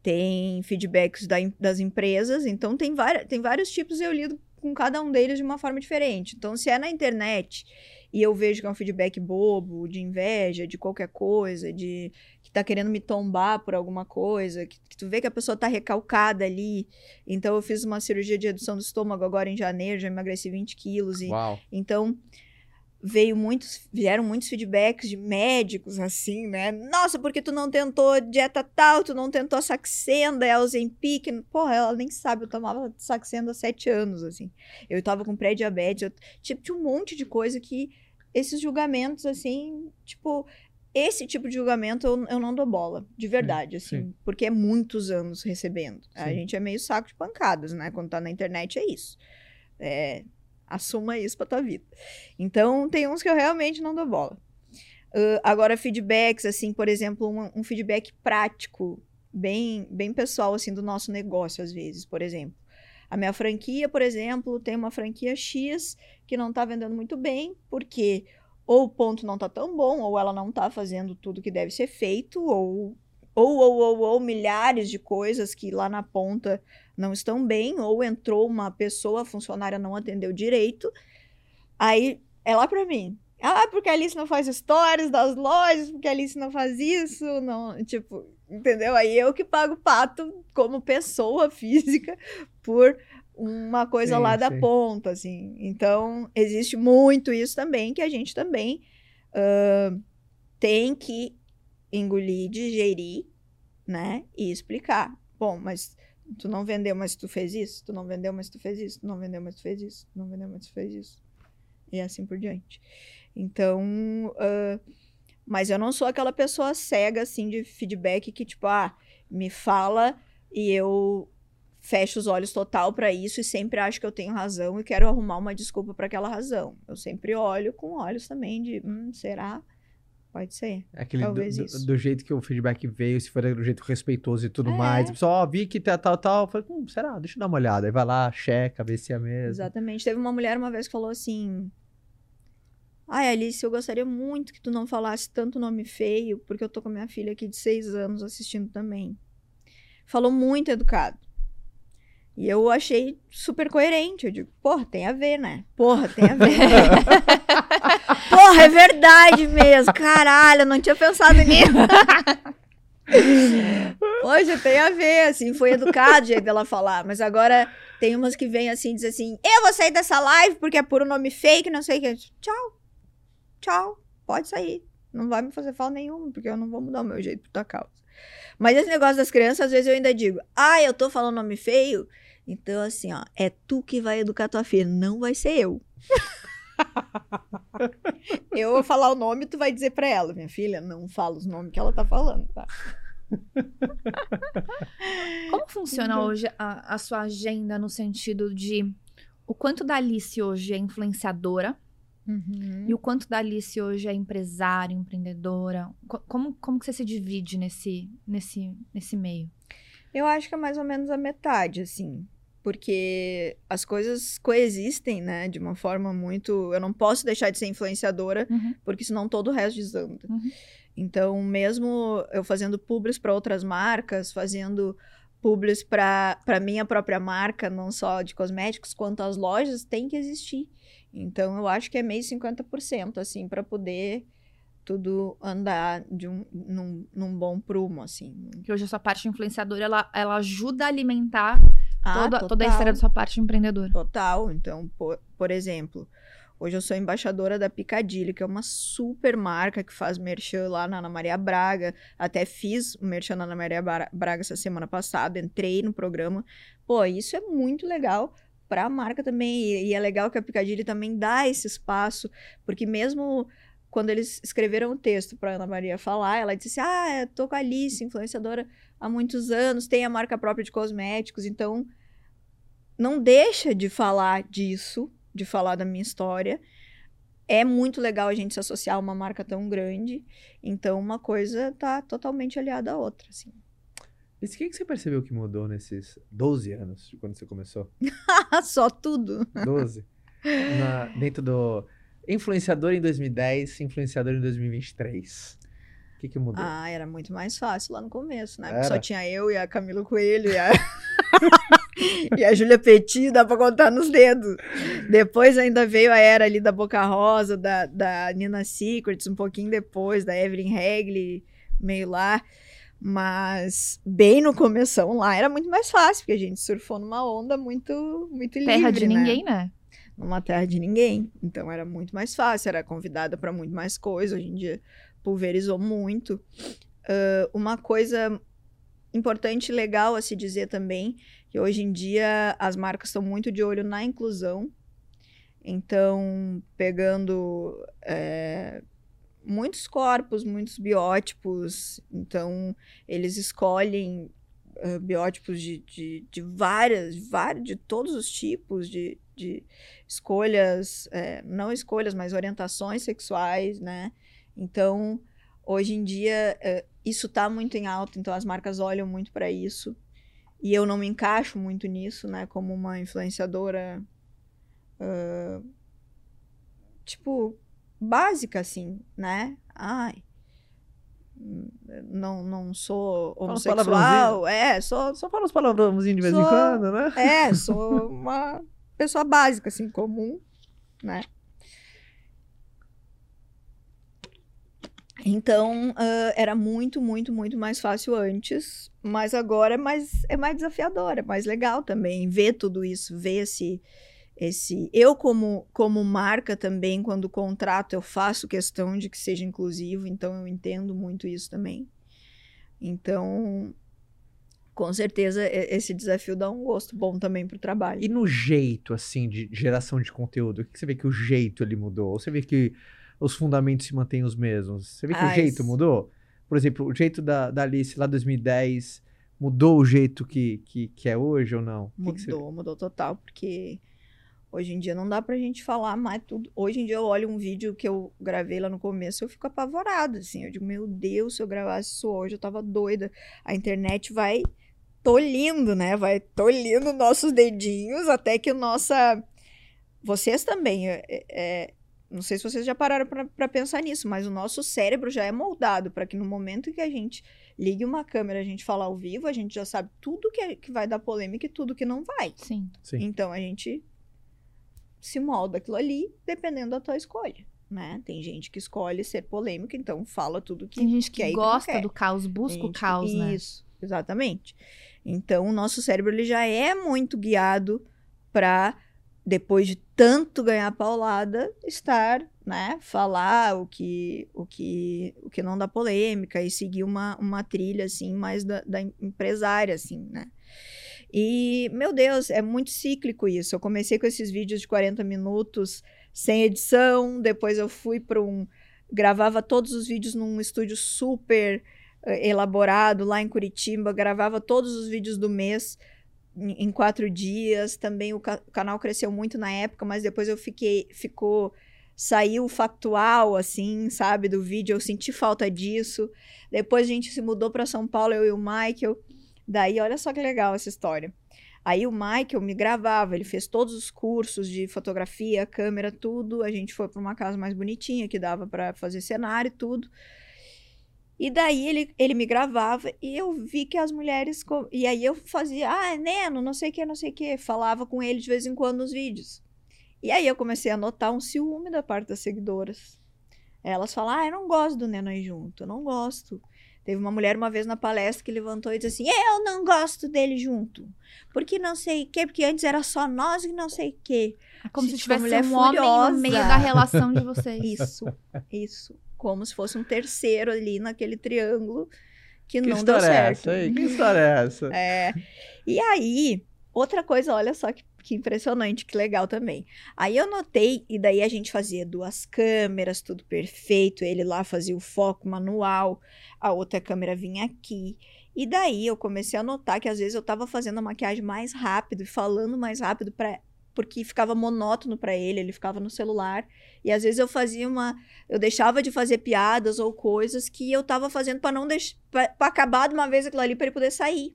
Tem feedbacks da das empresas, então tem, tem vários tipos e eu lido com cada um deles de uma forma diferente. Então, se é na internet e eu vejo que é um feedback bobo, de inveja, de qualquer coisa, de que tá querendo me tombar por alguma coisa, que, que tu vê que a pessoa tá recalcada ali. Então, eu fiz uma cirurgia de redução do estômago agora em janeiro, já emagreci 20 quilos. E, Uau. então, veio muitos, vieram muitos feedbacks de médicos, assim, né? Nossa, porque tu não tentou dieta tal, tu não tentou Saxenda, é Ozempic. Porra, ela nem sabe, eu tomava Saxenda há sete anos, assim. Eu tava com pré-diabetes, eu, tipo, tinha um monte de coisa que esses julgamentos, assim, tipo... Esse tipo de julgamento eu, eu não dou bola, de verdade, assim, sim. porque é muitos anos recebendo. A Sim. gente é meio saco de pancadas, né? Quando tá na internet é isso. É, assuma isso pra tua vida. Então, tem uns que eu realmente não dou bola. Ah, agora, feedbacks, assim, por exemplo, um, um feedback prático, bem, bem pessoal, assim, do nosso negócio, às vezes, por exemplo. A minha franquia, por exemplo, tem uma franquia X que não tá vendendo muito bem, porque ou o ponto não tá tão bom, ou ela não tá fazendo tudo que deve ser feito, ou ou, ou, ou, ou milhares de coisas que lá na ponta não estão bem, ou entrou uma pessoa, a funcionária não atendeu direito. Aí é lá pra mim. Ah, porque a Alice não faz stories das lojas, porque a Alice não faz isso, não, tipo, entendeu? Aí eu que pago o pato como pessoa (laughs) física por uma coisa Sim, lá da sim. ponta, assim. Então, existe muito isso também, que a gente também ah, tem que engolir, digerir, né? E explicar. Bom, mas tu não vendeu, mas tu fez isso, tu não vendeu, mas tu fez isso, tu não vendeu, mas tu fez isso, tu não vendeu, mas tu fez isso. E assim por diante. Então, ah, mas eu não sou aquela pessoa cega, assim, de feedback que, tipo, ah, me fala e eu fecho os olhos total pra isso e sempre acho que eu tenho razão e quero arrumar uma desculpa pra aquela razão. Eu sempre olho com olhos também de, hum, será? Pode ser. É Aquele Talvez do- isso. do jeito que o feedback veio, se for do jeito respeitoso e tudo É. mais. O pessoal, ó, vi que tá tal, tal. Eu falei, hum, será? Deixa eu dar uma olhada. Aí vai lá, checa, vê se é mesmo. Exatamente. Teve uma mulher uma vez que falou assim: Ai, Alice, eu gostaria muito que tu não falasse tanto nome feio, porque eu tô com a minha filha aqui de seis anos assistindo também. Falou muito educado. E eu achei super coerente. Eu digo, porra, tem a ver, né? Porra, tem a ver. (laughs) (laughs) porra, é verdade mesmo. Caralho, eu não tinha pensado nisso. Poxa, tem a ver, assim, foi educado o jeito dela falar. Mas agora tem umas que vêm assim, diz assim, eu vou sair dessa live porque é puro nome fake, não sei o que. Tchau. Tchau. Pode sair. Não vai me fazer falta nenhuma, porque eu não vou mudar o meu jeito por tua causa. Mas esse negócio das crianças, às vezes eu ainda digo, ah, eu tô falando nome feio. Então, assim, ó, é tu que vai educar tua filha, não vai ser eu. (laughs) eu vou falar o nome, tu vai dizer pra ela, minha filha, não fala os nomes que ela tá falando, tá? (laughs) Como funciona hoje a, a sua agenda no sentido de o quanto da Alice hoje é influenciadora e o quanto da Alice hoje é empresária, empreendedora? Co- Como, como que você se divide nesse, nesse, nesse meio? Eu acho que é mais ou menos a metade, assim. Porque as coisas coexistem, né? De uma forma muito. Eu não posso deixar de ser influenciadora, Uhum. porque senão todo o resto desanda. Uhum. Então, mesmo eu fazendo publis para outras marcas, fazendo publis para minha própria marca, não só de cosméticos, quanto as lojas, tem que existir. Então, eu acho que é meio 50%, assim, para poder tudo andar de um, num, num bom prumo, assim. Que hoje a sua parte influenciadora, ela, ela ajuda a alimentar Ah, toda, toda a história da sua parte empreendedora. Total. Então, por, por exemplo, Hoje eu sou embaixadora da Picadilly, que é uma super marca que faz merchan lá na Ana Maria Braga. Até fiz o merchan na Ana Maria Braga essa semana passada, entrei no programa. Pô, isso é muito legal para a marca também. E, é legal que a Picadilly também dá esse espaço, porque mesmo quando eles escreveram o texto para Ana Maria falar, ela disse: Ah, eu tô com a Alice, influenciadora há muitos anos, tem a marca própria de cosméticos, então não deixa de falar disso de falar da minha história. É muito legal a gente se associar a uma marca tão grande. Então, uma coisa tá totalmente aliada à outra, assim. E o que, que você percebeu que mudou nesses 12 anos de quando você começou? (laughs) Só tudo. 12? (laughs) Na, dentro do influenciador em 2010, influenciador em 2023. O que, que mudou? Ah, era muito mais fácil lá no começo, né? Era? Só tinha eu e a Camila Coelho e a, (laughs) e a Júlia Petit, dá pra contar nos dedos. Depois ainda veio a era ali da Boca Rosa, da, da Nina Secrets, um pouquinho depois, da Evelyn Regli, meio lá. Mas bem no começo lá era muito mais fácil, porque a gente surfou numa onda muito, muito livre, Terra de né? ninguém, né? Numa terra de ninguém. Então era muito mais fácil, era convidada para muito mais coisas. Hoje em dia pulverizou muito. Uh, uma coisa importante e legal a se dizer também, que hoje em dia as marcas estão muito de olho na inclusão. Então, pegando é, muitos corpos, muitos biótipos, então eles escolhem uh, biótipos de, de, de várias, várias, de todos os tipos, de, de escolhas, é, não escolhas, mas orientações sexuais, né? Então, hoje em dia, é, isso está muito em alta, então as marcas olham muito para isso. E eu não me encaixo muito nisso, né? Como uma influenciadora, uh, tipo, básica, assim, né? Ai, não, não sou homossexual, é, sou... Só fala os palavrãozinhos de vez Sou- em quando, né? É, (laughs) sou uma pessoa básica, assim, comum, né? Então, ah, era muito, muito, muito mais fácil antes, mas agora é mais, é mais desafiador, é mais legal também ver tudo isso, ver esse, esse... Eu, como, como marca também, quando contrato, eu faço questão de que seja inclusivo, então eu entendo muito isso também. Então, com certeza, esse desafio dá um gosto bom também pro trabalho. E no jeito, assim, de geração de conteúdo, o que você vê que o jeito ele mudou? Ou você vê que os fundamentos se mantêm os mesmos? Você vê que o Ah, jeito mudou? Por exemplo, o jeito da, da Alice lá 2010 mudou o jeito que, que, que é hoje ou não? O que que você- Mudou, mudou total, porque hoje em dia não dá pra gente falar mais tudo. Hoje em dia eu olho um vídeo que eu gravei lá no começo, eu fico apavorada, assim. Eu digo, meu Deus, se eu gravasse isso hoje, eu tava doida. A internet vai tolhindo, né? Vai tolhindo nossos dedinhos até que nossa... Vocês também, é- é- não sei se vocês já pararam pra pra pensar nisso, mas o nosso cérebro já é moldado para que no momento que a gente ligue uma câmera, a gente falar ao vivo, a gente já sabe tudo que, é- que vai dar polêmica e tudo que não vai. Sim. Sim. Então a gente se molda aquilo ali dependendo da tua escolha, né? Tem gente que escolhe ser polêmica, então fala tudo que Tem gente que gosta do caos, busca o gente que- caos, né? Isso, exatamente. Então o nosso cérebro ele já é muito guiado para depois de tanto ganhar paulada, estar, né, falar o que o que o que não dá polêmica e seguir uma, uma trilha assim mais da, da empresária assim, né? E, meu Deus, é muito cíclico isso. Eu comecei com esses vídeos de 40 minutos sem edição, depois eu fui para um. gravava todos os vídeos num estúdio super elaborado lá em Curitiba, gravava todos os vídeos do mês em, quatro dias. Também o, ca- canal cresceu muito na época, mas depois eu fiquei. ficou. Saiu factual, assim, sabe, do vídeo, eu senti falta disso. Depois a gente se mudou para São Paulo, eu e o Michael. Daí, olha só que legal essa história. Aí o Michael me gravava, ele fez todos os cursos de fotografia, câmera, tudo. A gente foi para uma casa mais bonitinha que dava para fazer cenário e tudo. E daí ele, ele me gravava e eu vi que as mulheres. co- E aí eu fazia, ah, Neno, não sei o que, não sei o que. Falava com ele de vez em quando nos vídeos. E aí eu comecei a notar um ciúme da parte das seguidoras. Elas falam, ah, eu não gosto do Neno aí junto, eu não gosto. Teve uma mulher uma vez na palestra que levantou e disse assim: Eu não gosto dele junto. Porque não sei o quê, porque antes era só nós e não sei o quê. É como se a tivesse mulher um homem furiosa. no meio da relação de vocês. Isso, isso. Como se fosse um terceiro ali naquele triângulo que, Que não deu história é certo. essa? Que história é essa? É. E aí, outra coisa, olha só que, que impressionante, que legal também. Aí eu notei, e daí a gente fazia duas câmeras, tudo perfeito. Ele lá fazia o foco manual, a outra câmera vinha aqui. E daí eu comecei a notar que às vezes eu tava fazendo a maquiagem mais rápido e falando mais rápido para porque ficava monótono para ele, ele ficava no celular. E às vezes eu fazia uma, eu deixava de fazer piadas ou coisas que eu tava fazendo para não deixar para acabar de uma vez aquilo ali para ele poder sair.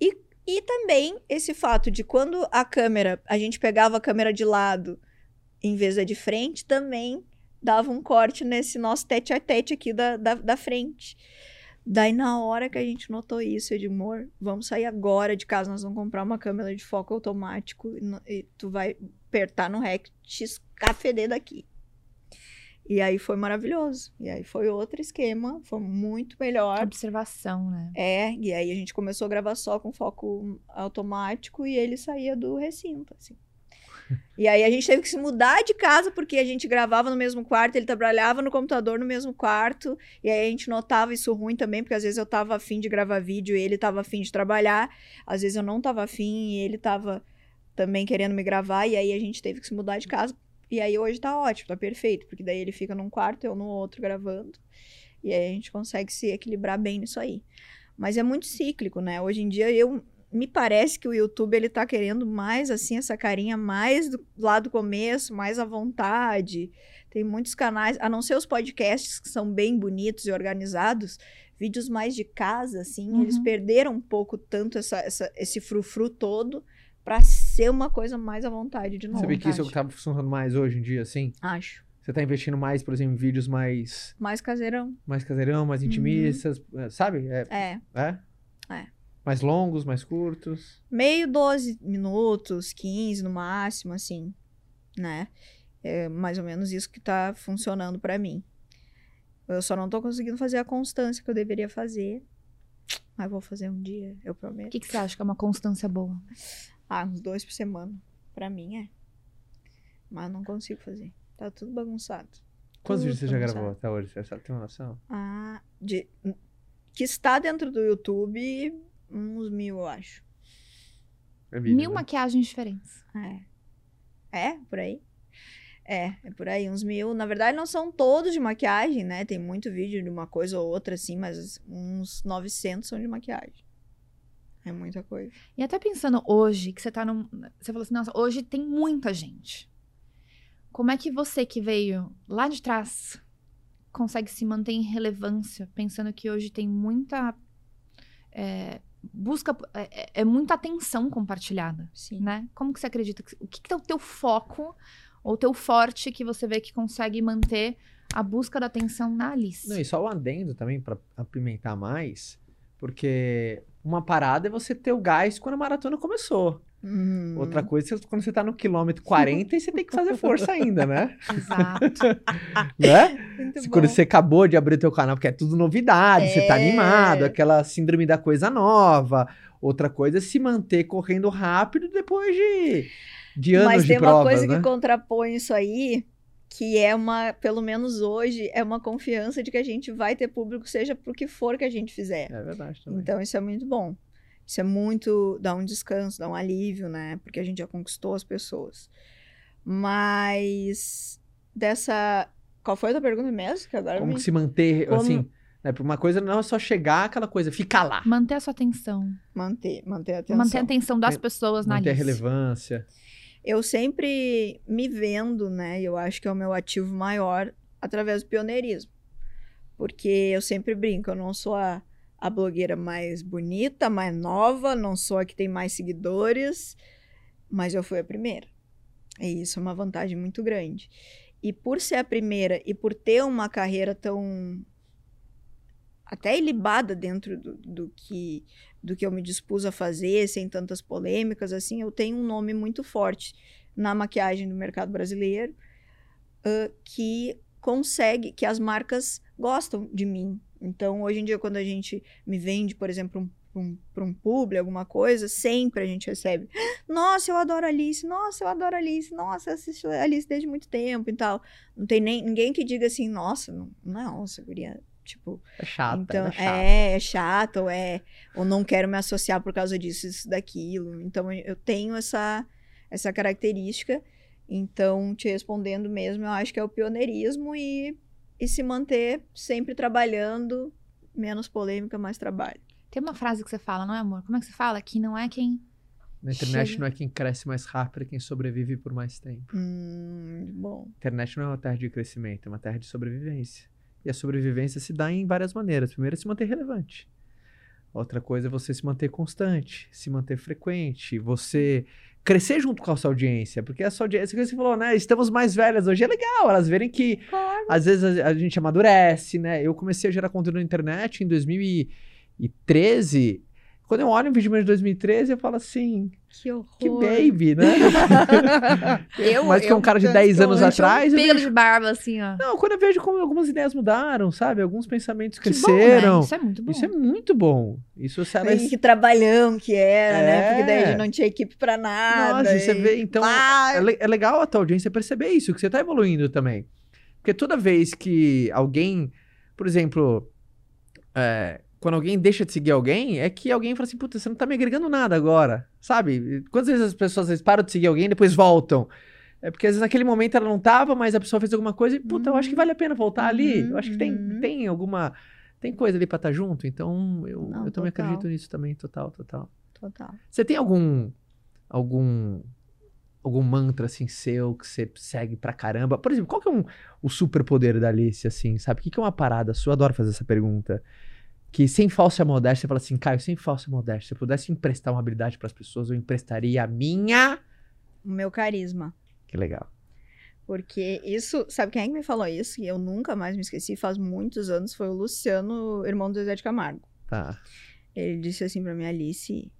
E, e também esse fato de quando a câmera, a gente pegava a câmera de lado em vez da de frente, também dava um corte nesse nosso tete a tete aqui da, da, da frente. Daí, na hora que a gente notou isso, eu de amor, vamos sair agora de casa, nós vamos comprar uma câmera de foco automático e, e tu vai apertar no REC, te escafeder daqui. E aí foi maravilhoso. E aí foi outro esquema, foi muito melhor. Observação, né? É, e aí a gente começou a gravar só com foco automático e ele saía do recinto, assim. E aí a gente teve que se mudar de casa porque a gente gravava no mesmo quarto, ele trabalhava no computador no mesmo quarto, e aí a gente notava isso ruim também, porque às vezes eu tava afim de gravar vídeo e ele tava afim de trabalhar, às vezes eu não tava afim e ele tava também querendo me gravar, e aí a gente teve que se mudar de casa. E aí hoje tá ótimo, tá perfeito, porque daí ele fica num quarto, eu no outro gravando. E aí a gente consegue se equilibrar bem nisso aí. Mas é muito cíclico, né? Hoje em dia eu me parece que o YouTube ele tá querendo mais assim essa carinha mais do, lá do começo, mais à vontade. Tem muitos canais, a não ser os podcasts que são bem bonitos e organizados, vídeos mais de casa assim, Uhum. eles perderam um pouco tanto essa, essa- esse frufru todo pra ser uma coisa mais à vontade de novo. Sabia que isso é o que tá funcionando mais hoje em dia, assim? Acho. Você tá investindo mais, por exemplo, em vídeos mais, Mais caseirão. mais caseirão, mais intimistas, é, sabe? É, É. é? É. Mais longos, mais curtos. meio 12 minutos, 15 no máximo, assim, né? É mais ou menos isso que tá funcionando pra mim. Eu só não tô conseguindo fazer a constância que eu deveria fazer. Mas vou fazer um dia, eu O prometo. que, que você acha que é uma constância boa? Ah, uns dois por semana. Pra mim é. Mas eu não consigo fazer. Tá tudo bagunçado. Quantos vídeos você já bagunçado. gravou até hoje? Você sabe, tem uma noção? Ah, de, que está dentro do YouTube, uns mil, eu acho. É vídeo, Mil né? maquiagens diferentes. É. É, por aí. É, é por aí, uns mil. Na verdade, não são todos de maquiagem, né? Tem muito vídeo de uma coisa ou outra, assim, mas uns 900 são de maquiagem. É muita coisa. E até pensando hoje, que você tá num. Você falou assim, nossa, hoje tem muita gente. Como é que você que veio lá de trás consegue se manter em relevância, pensando que hoje tem muita. é, busca. É, é- é muita atenção compartilhada, Sim. né? Como que você acredita? que- O que, que é o teu foco ou o teu forte que você vê que consegue manter a busca da atenção na Alice? Não, e só o adendo também, pra apimentar mais, porque uma parada é você ter o gás quando a maratona começou. Hum. Outra coisa é quando você tá no quilômetro 40 e você tem que fazer força ainda, né? (laughs) Exato. (laughs) né? Quando você acabou de abrir o teu canal, porque é tudo novidade, você tá É. animado, aquela síndrome da coisa nova. Outra coisa é se manter correndo rápido depois de, de anos Mas de tem uma coisa né? que contrapõe isso aí, que é uma, pelo menos hoje, é uma confiança de que a gente vai ter público, seja pro que for que a gente fizer. É verdade também. Então, isso é muito bom. Isso é muito. dá um descanso, dá um alívio, né? Porque a gente já conquistou as pessoas. Mas. dessa. Qual foi a tua pergunta mesmo? Que agora Como me... que se manter, Como- assim, né? Uma coisa não é só chegar aquela coisa, ficar lá. Manter a sua atenção. manter, manter a atenção. Manter a atenção das pessoas na Manter a relevância. Eu sempre me vendo, né? e Eu acho que é o meu ativo maior através do pioneirismo. Porque eu sempre brinco, eu não sou a, a blogueira mais bonita, mais nova, não sou a que tem mais seguidores, mas eu fui a primeira. E isso é uma vantagem muito grande. E por ser a primeira e por ter uma carreira tão até ilibada dentro do, do que do que eu me dispus a fazer, sem tantas polêmicas, assim, eu tenho um nome muito forte na maquiagem do mercado brasileiro, ãh, que consegue, que as marcas gostam de mim, Então, hoje em dia, quando a gente me vende, por exemplo, um para um, pra um publi, alguma coisa, sempre a gente recebe. Nossa, eu adoro Alice, nossa, eu adoro Alice, nossa, eu assisto Alice desde muito tempo e tal. Não tem nem ninguém que diga assim, nossa, não, nossa, guria, tipo. É chato, então, é chato. é, é chato, ou é. Ou não quero me associar por causa disso, isso, daquilo. Então, eu tenho essa, essa característica. Então, te respondendo mesmo, eu acho que é o pioneirismo e, e se manter sempre trabalhando, menos polêmica, mais trabalho. Tem uma frase que você fala, não é, amor? Como é que você fala? Que não é quem. Na internet Chega. não é quem cresce mais rápido, é quem sobrevive por mais tempo. Hum, bom. A internet não é uma terra de crescimento, é uma terra de sobrevivência. E a sobrevivência se dá em várias maneiras. Primeiro é se manter relevante. Outra coisa é você se manter constante, se manter frequente, você crescer junto com a sua audiência, porque a sua audiência, que você falou, né, estamos mais velhas hoje, é legal elas verem que às vezes a, a gente amadurece, né? Eu comecei a gerar conteúdo na internet em 2013. Quando eu olho um vídeo meu de 2013, eu falo assim, Que horror. que baby, né? (laughs) Eu- Mas que é um cara de 10 anos atrás, eu Pelo vejo de barba, assim, ó. Não, quando eu vejo como algumas ideias mudaram, sabe? Alguns pensamentos Que bom, cresceram. né? Isso é muito bom. Isso é muito bom. Isso. E que trabalhão que era, né? Porque daí a É. gente não tinha equipe pra nada. Nossa, e você vê, então, é, é legal a tua audiência perceber isso, que você tá evoluindo também. Porque toda vez que alguém, por exemplo, é, quando alguém deixa de seguir alguém, é que alguém fala assim, puta, você não tá me agregando nada agora, sabe? Quantas vezes as pessoas vezes, param de seguir alguém e depois voltam? É porque às vezes naquele momento ela não tava, mas a pessoa fez alguma coisa e, puta, eu acho que vale a pena voltar ali. Eu acho que tem, Uhum. tem alguma... Tem coisa ali pra estar junto, então eu, Não, eu também total. acredito nisso também, total, total. Total. Você tem algum algum algum mantra assim seu que você segue pra caramba? Por exemplo, qual que é um, o superpoder da Alice assim, sabe? O que que é uma parada sua? Eu adoro fazer essa pergunta. Que sem falsa modéstia, você fala assim, Caio, sem falsa modéstia, se eu pudesse emprestar uma habilidade pras pessoas, eu emprestaria a minha. O meu carisma. Que legal. Porque isso, sabe quem é que me falou isso? E eu nunca mais me esqueci, faz muitos anos, foi o Luciano, irmão do Zezé de Camargo. Tá. Ele disse assim pra mim, Alice,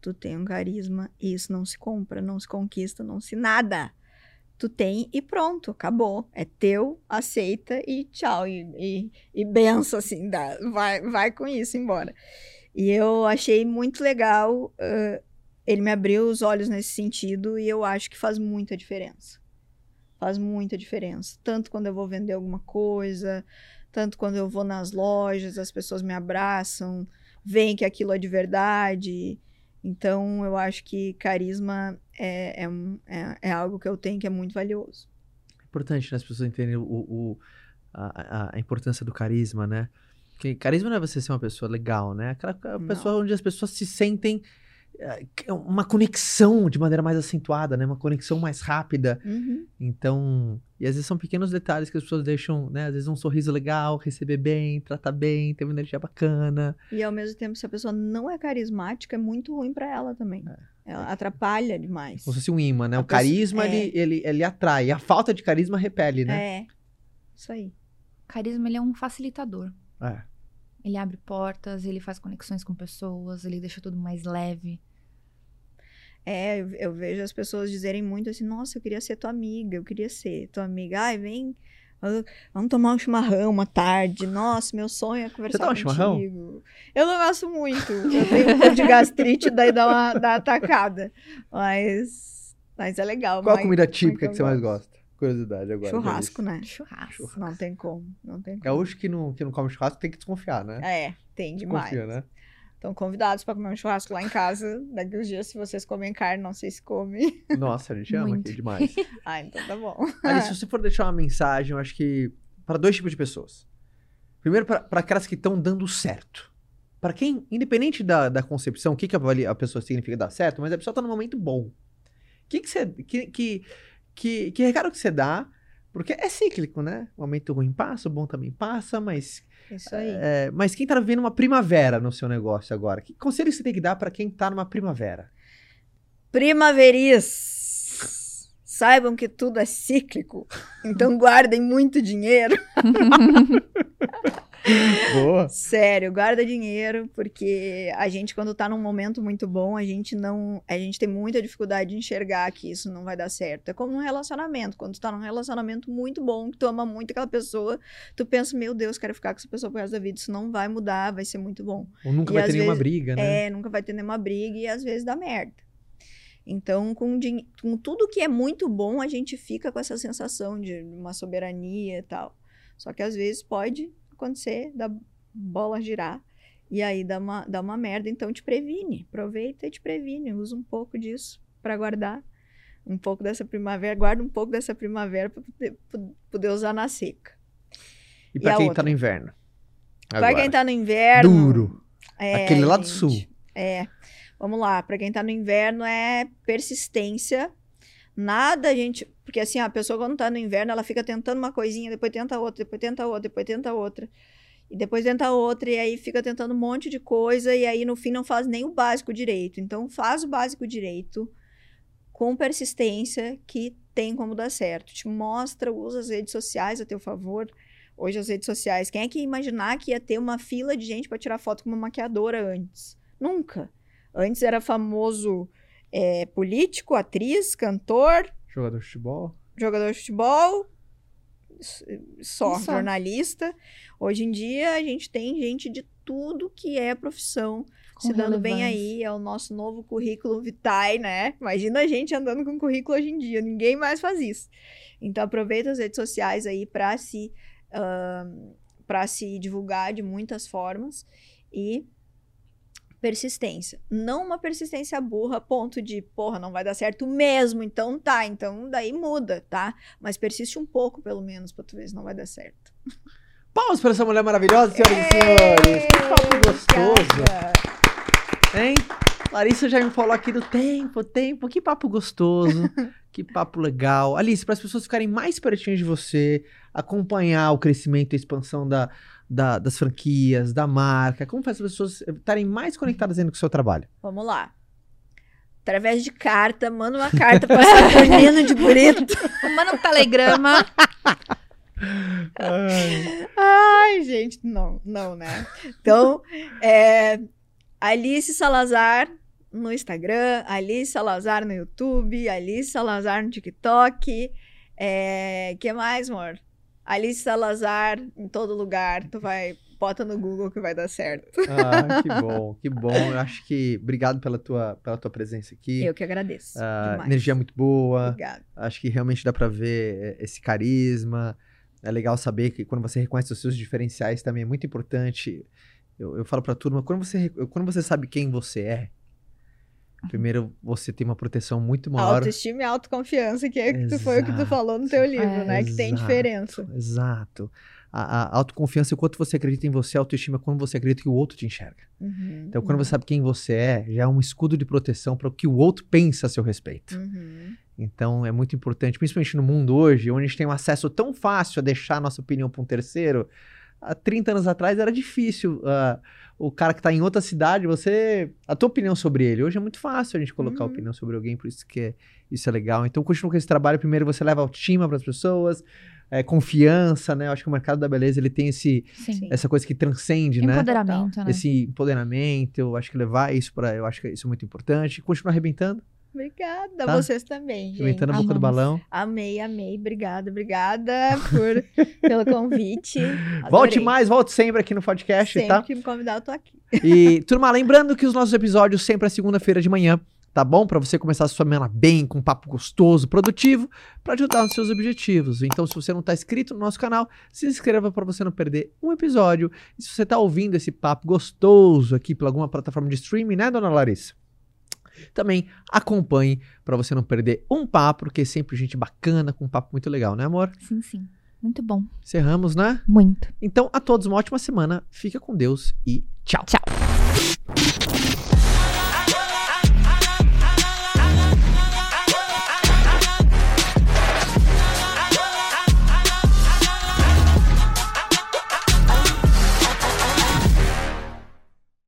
tu tem um carisma e isso não se compra, não se conquista, não se nada. Tu tem e pronto, acabou. É teu, aceita e tchau. E, e, e benção, assim, dá, vai, vai com isso embora. E eu achei muito legal, ãh, ele me abriu os olhos nesse sentido e eu acho que faz muita diferença. Faz muita diferença. Tanto quando eu vou vender alguma coisa, tanto quando eu vou nas lojas, as pessoas me abraçam, veem que aquilo é de verdade. Então, eu acho que carisma é, é, é, é algo que eu tenho que é muito valioso. É importante né, as pessoas entenderem o, o- a, a- importância do carisma, né? Porque carisma não é você ser uma pessoa legal, né? Aquela Não. pessoa onde as pessoas se sentem uma conexão de maneira mais acentuada, né? Uma conexão mais rápida. Então, e às vezes são pequenos detalhes que as pessoas deixam, né? Às vezes um sorriso legal, receber bem, tratar bem, ter uma energia bacana. E ao mesmo tempo, se a pessoa não é carismática, é muito ruim pra ela também. Ela atrapalha demais. Como se fosse um imã, né? A O pessoa- carisma, é. ele, ele, ele atrai. A falta de carisma repele, né? É. Isso aí. Carisma, ele é um facilitador. É. Ele abre portas, ele faz conexões com pessoas, ele deixa tudo mais leve. É, eu, eu vejo as pessoas dizerem muito assim, nossa, eu queria ser tua amiga, eu queria ser tua amiga. Ai, vem, vamos tomar um chimarrão uma tarde. Nossa, meu sonho é conversar toma chimarrão? contigo. Eu não gosto muito. Eu tenho um pouco de gastrite, daí dá uma, dá uma atacada. Mas, mas é legal. Qual a comida típica que você mais gosta? Curiosidade agora. Churrasco, né? Churrasco. Churrasco. Não tem como, não tem como. Gaúcho que não, que não come churrasco tem que desconfiar, né? É, tem demais. Desconfia, né? Estão convidados para comer um churrasco lá em casa. Daqui uns dias, se vocês comem carne, não sei se come. (laughs) Nossa, a gente ama Muito. aqui demais. (laughs) Ah, então tá bom. Alice, se você for deixar uma mensagem, eu acho que para dois tipos de pessoas. Primeiro, para aquelas que estão dando certo. Para quem, independente da, da concepção, o que, que avalia- a pessoa significa dar certo, mas a pessoa tá num momento bom. O que que você. Que, que, que, que recado que você dá? Porque é cíclico, né? O momento ruim passa, o bom também passa, mas. Isso aí. é, mas quem tá vivendo uma primavera no seu negócio agora? Que conselho você tem que dar para quem tá numa primavera? Primaveris. Saibam que tudo é cíclico. Então (laughs) guardem muito dinheiro. (laughs) (laughs) Boa. Sério, guarda dinheiro, porque a gente, quando tá num momento muito bom, a gente não. A gente tem muita dificuldade de enxergar que isso não vai dar certo. É como um relacionamento. Quando tu tá num relacionamento muito bom, que tu ama muito aquela pessoa, tu pensa, meu Deus, quero ficar com essa pessoa pro resto da vida. Isso não vai mudar, vai ser muito bom. Ou nunca E vai ter nenhuma vezes- briga, né? É, nunca vai ter nenhuma briga e às vezes dá merda. Então, com, com tudo que é muito bom, a gente fica com essa sensação de uma soberania e tal. Só que às vezes pode acontecer da bola girar e aí dá uma, dá uma merda. Então, te previne. Aproveita e te previne. Usa um pouco disso para guardar um pouco dessa primavera. Guarda um pouco dessa primavera para poder, poder usar na seca. E pra e a quem tá outra? no inverno? Para quem tá no inverno. Duro. É, Aquele lá do sul. É. Vamos lá, para quem tá no inverno é persistência. Nada a gente, porque assim, a pessoa quando tá no inverno, ela fica tentando uma coisinha, depois tenta outra, depois tenta outra, depois tenta outra. E depois tenta outra e aí fica tentando um monte de coisa e aí no fim não faz nem o básico direito. Então faz o básico direito com persistência que tem como dar certo. Te mostra, usa as redes sociais a teu favor. Hoje as redes sociais, quem é que ia imaginar que ia ter uma fila de gente para tirar foto com uma maquiadora antes? Nunca. Antes era famoso é, político, atriz, cantor, Jogador de futebol. jogador de futebol, só, só. jornalista. Hoje em dia a gente tem gente de tudo que é profissão Com se dando bem relevância. aí. É o nosso novo currículo vitae, né? Imagina a gente andando com currículo hoje em dia. Ninguém mais faz isso. Então aproveita as redes sociais aí para se para se divulgar de muitas formas e persistência. Não uma persistência burra, ponto de, porra, não vai dar certo mesmo, então tá, então daí muda, tá? Mas persiste um pouco, pelo menos, pra tu ver se não vai dar certo. Palmas para essa mulher maravilhosa, senhoras e senhores. Que papo gostoso. Hein? Larissa já me falou aqui do tempo, tempo. Que papo gostoso. (laughs) que papo legal. Alice, para as pessoas ficarem mais pertinhas de você, acompanhar o crescimento e a expansão da, da- das franquias, da marca, como faz as pessoas estarem mais conectadas dentro com o seu trabalho? Vamos lá. Através de carta, manda uma carta pra Saturnino (laughs) de Brito. Manda um telegrama. Ai, gente, não, não, né? Então, é, Alice Salazar no Instagram, Alice Salazar no YouTube, Alice Salazar no TikTok. É, que mais, amor? Alice Salazar em todo lugar. Tu vai, bota no Google que vai dar certo. Ah, que (laughs) bom, que bom. Eu acho que obrigado pela tua, pela tua presença aqui. Eu que agradeço. Ah, energia muito boa. Obrigada. Acho que realmente dá pra ver eh, esse carisma. É legal saber que quando você reconhece os seus diferenciais também é muito importante. Eu, eu falo pra turma, quando você, quando você sabe quem você é, primeiro você tem uma proteção muito maior. Autoestima e autoconfiança, que, é que tu foi o que tu Exato. falou no teu livro, É. né? Que tem Exato. diferença. Exato. A, a autoconfiança, o quanto você acredita em você, a autoestima, é quando você acredita que o outro te enxerga. Uhum, Então, quando você sabe quem você é, já é um escudo de proteção para o que o outro pensa a seu respeito. Uhum. Então é muito importante, principalmente no mundo hoje, onde a gente tem um acesso tão fácil a deixar a nossa opinião para um terceiro. Há 30 anos atrás era difícil. ah, o cara que está em outra cidade, você. A tua opinião sobre ele. Hoje é muito fácil a gente colocar Uhum. opinião sobre alguém, por isso que é, isso é legal. Então continua com esse trabalho. Primeiro você leva autoestima para as pessoas, é, confiança, né? Eu acho que o mercado da beleza ele tem esse, Sim. Essa coisa que transcende, né? Empoderamento, né? Esse empoderamento, eu acho que levar isso para, eu acho que isso é muito importante. Continua arrebentando, Obrigada, Tá. vocês também, gente. arrebentando a boca do balão. Amei, amei. Obrigada, obrigada por, (laughs) pelo convite. Volte Adorei. mais, volte sempre aqui no podcast, Sempre tá? que me convidar, eu tô aqui. E, turma, lembrando que os nossos episódios sempre é segunda-feira de manhã, tá bom? Pra você começar a sua semana bem, com um papo gostoso, produtivo, pra ajudar nos seus objetivos. Então, se você não tá inscrito no nosso canal, se inscreva pra você não perder um episódio. E se você tá ouvindo esse papo gostoso aqui por alguma plataforma de streaming, né, dona Larissa? Também acompanhe pra você não perder um papo, porque é sempre gente bacana, com um papo muito legal, né, amor? Sim, sim. Muito bom. Encerramos, né? Muito. Então, a todos uma ótima semana. Fica com Deus e tchau. Tchau.